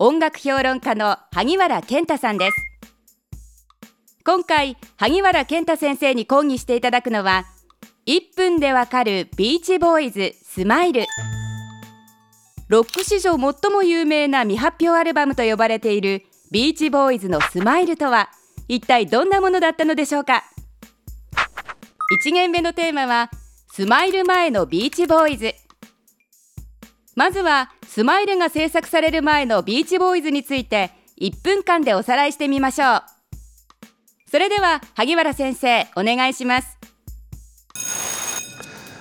音楽評論家の萩原健太さんです。今回萩原健太先生に講義していただくのは1分でわかるビーチボーイズスマイルロック史上最も有名な未発表アルバムと呼ばれているビーチボーイズのスマイルとは一体どんなものだったのでしょうか？1限目のテーマはスマイル前のビーチボーイズまずはスマイルが制作される前のビーチボーイズについて1分間でおさらいしてみましょう。それでは萩原先生お願いします。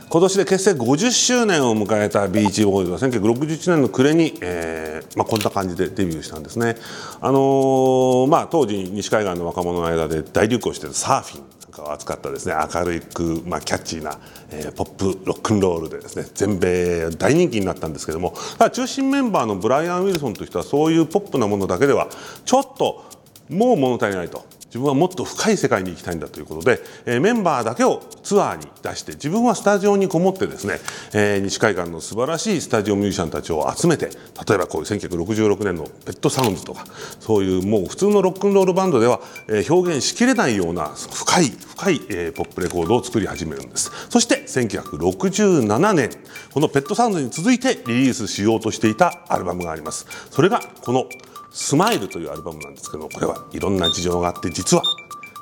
今年で結成50周年を迎えたビーチボーイズは1961年の暮れに、えーまあ、こんな感じでデビューしたんですね、あのーまあ、当時西海岸の若者の間で大流行しているサーフィン。かったですね。明るく、まあ、キャッチーな、えー、ポップロックンロールでですね。全米大人気になったんですけども。ただ中心メンバーのブライアン・ウィルソンという人はそういうポップなものだけではちょっともう物足りないと。自分はもっと深い世界に行きたいんだということで、えー、メンバーだけをツアーに出して自分はスタジオにこもってですね、えー、西海岸の素晴らしいスタジオミュージシャンたちを集めて例えばこういう1966年のペットサウンズとかそういうもう普通のロックンロールバンドでは、えー、表現しきれないような深い深い、えー、ポップレコードを作り始めるんです。そして1967年このペットサウンズに続いてリリースしようとしていたアルバムがあります。それがこの「スマイルというアルバムなんですけどこれはいろんな事情があって実は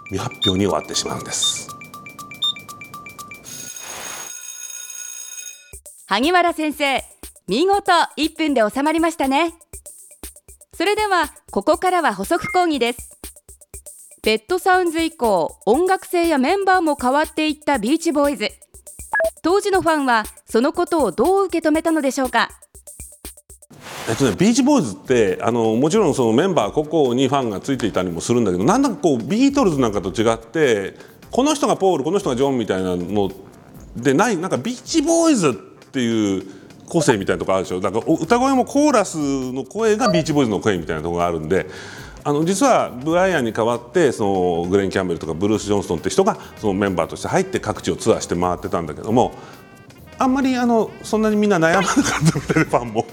未発表に終わってしまうんです。萩原先生見事1分で収まりましたね。それではここからは補足講義です。ペットサウンズ以降音楽性やメンバーも変わっていったビーチボーイズ。当時のファンはそのことをどう受け止めたのでしょうか？えっとね、ビーチボーイズってあのもちろんそのメンバー個々にファンがついていたりもするんだけどなんだかこうビートルズなんかと違ってこの人がポールこの人がジョンみたいなのでないなんかビーチボーイズっていう個性みたいなとこあるでしょだか歌声もコーラスの声がビーチボーイズの声みたいなとこがあるんで。あの実はブライアンに代わってそのグレン・キャンベルとかブルース・ジョンストンって人がそのメンバーとして入って各地をツアーして回ってたんだけどもあんまりあのそんなにみんな悩まなかったみたいでファンも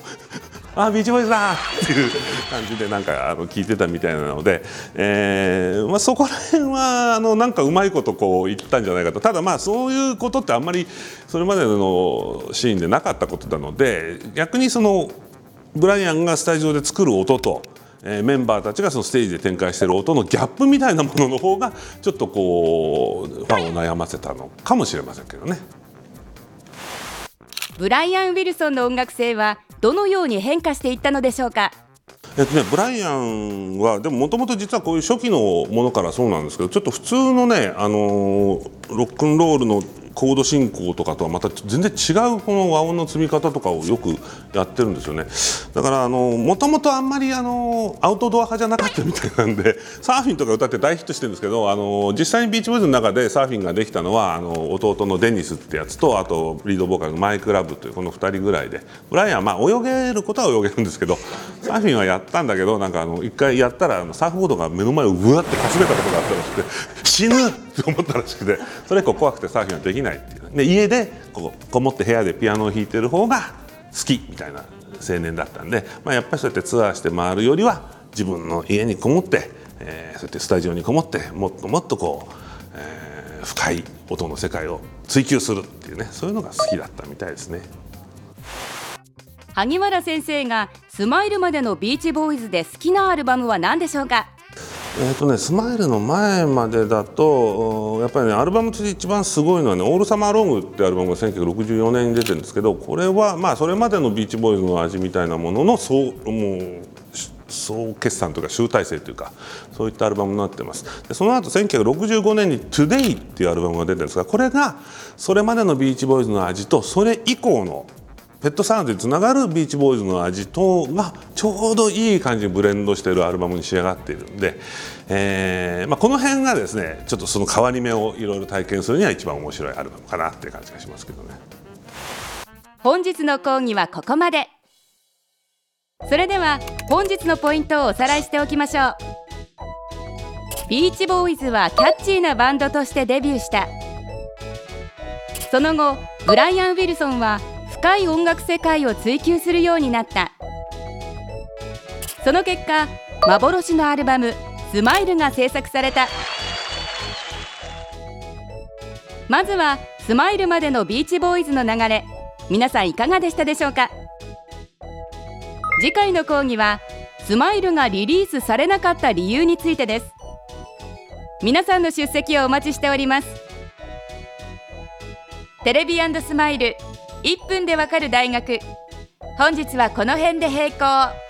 あビーチボーイズだっていう感じでなんかあの聞いてたみたいなので、えーまあ、そこら辺はあのなんかうまいことこう言ったんじゃないかとただまあそういうことってあんまりそれまでのシーンでなかったことなので逆にそのブライアンがスタジオで作る音とえメンバーたちがそのステージで展開している音のギャップみたいなものの方がちょっとこうファンを悩ませたのかもしれませんけどね。ブライアン・ウィルソンの音楽性はどのように変化していったのでしょうか？えっとね、ブライアンはでももともと実はこういう初期のものからそうなんですけどちょっと普通のね、あのロックンロールのコード進行とかとはまた全然違うこの和音の積み方とかをよくやってるんですよね。だからあのもともとあんまりあのアウトドア派じゃなかったみたいなんで サーフィンとか歌って大ヒットしてるんですけどあの実際にビーチボーイズの中でサーフィンができたのはあの弟のデニスってやつとあとリードボーカルのマイク・ラブというこの2人ぐらいでブライアンはまあ泳げることは泳げるんですけどサーフィンはやったんだけどなんかあの一回やったらサーフボードが目の前をうわってかすめたことがあったらしくて死ぬと思ったらしくてそれ以降怖くてサーフィンはできないっていうで家でこうこもって部屋でピアノを弾いてる方が好きみたいな青年だったんで、まあ、やっぱりそうやってツアーして回るよりは自分の家にこもって、えー、そうやってスタジオにこもってもっともっとこう、えー、深い音の世界を追求するっていうねそういうのが好きだったみたいですね。萩原先生がスマイルまでのビーチボーイズで好きなアルバムは何でしょうか？えーとね、スマイルの前までだとやっぱりねアルバムとして一番すごいのはね「オールサマーロング」ってアルバムが1964年に出てるんですけどこれはまあそれまでのビーチボーイズの味みたいなもののそうもう総決算というか集大成というかそういったアルバムになってます。でその後1965年に「Today」っていうアルバムが出てるんですがこれがそれまでのビーチボーイズの味とそれ以降のペットサウンドにつながるビーチボーイズの味とがちょうどいい感じにブレンドしているアルバムに仕上がっているんで、えーまあ、この辺がですねちょっとその変わり目をいろいろ体験するには一番面白いアルバムかなっていう感じがしますけどね。本日の講義はここまで。それでは本日のポイントをおさらいしておきましょう。ビーチボーイズはキャッチーなバンドとしてデビューした。その後ブライアン・ウィルソンは深い音楽世界を追求するようになった。その結果幻のアルバム「スマイルが制作された。まずはスマイルまでのビーチボーイズの流れ。皆さんいかがでしたでしょうか？次回の講義はスマイルがリリースされなかった理由についてです。皆さんの出席をお待ちしております。テレビスマイル1分でわかる大学。本日はこの辺で閉校。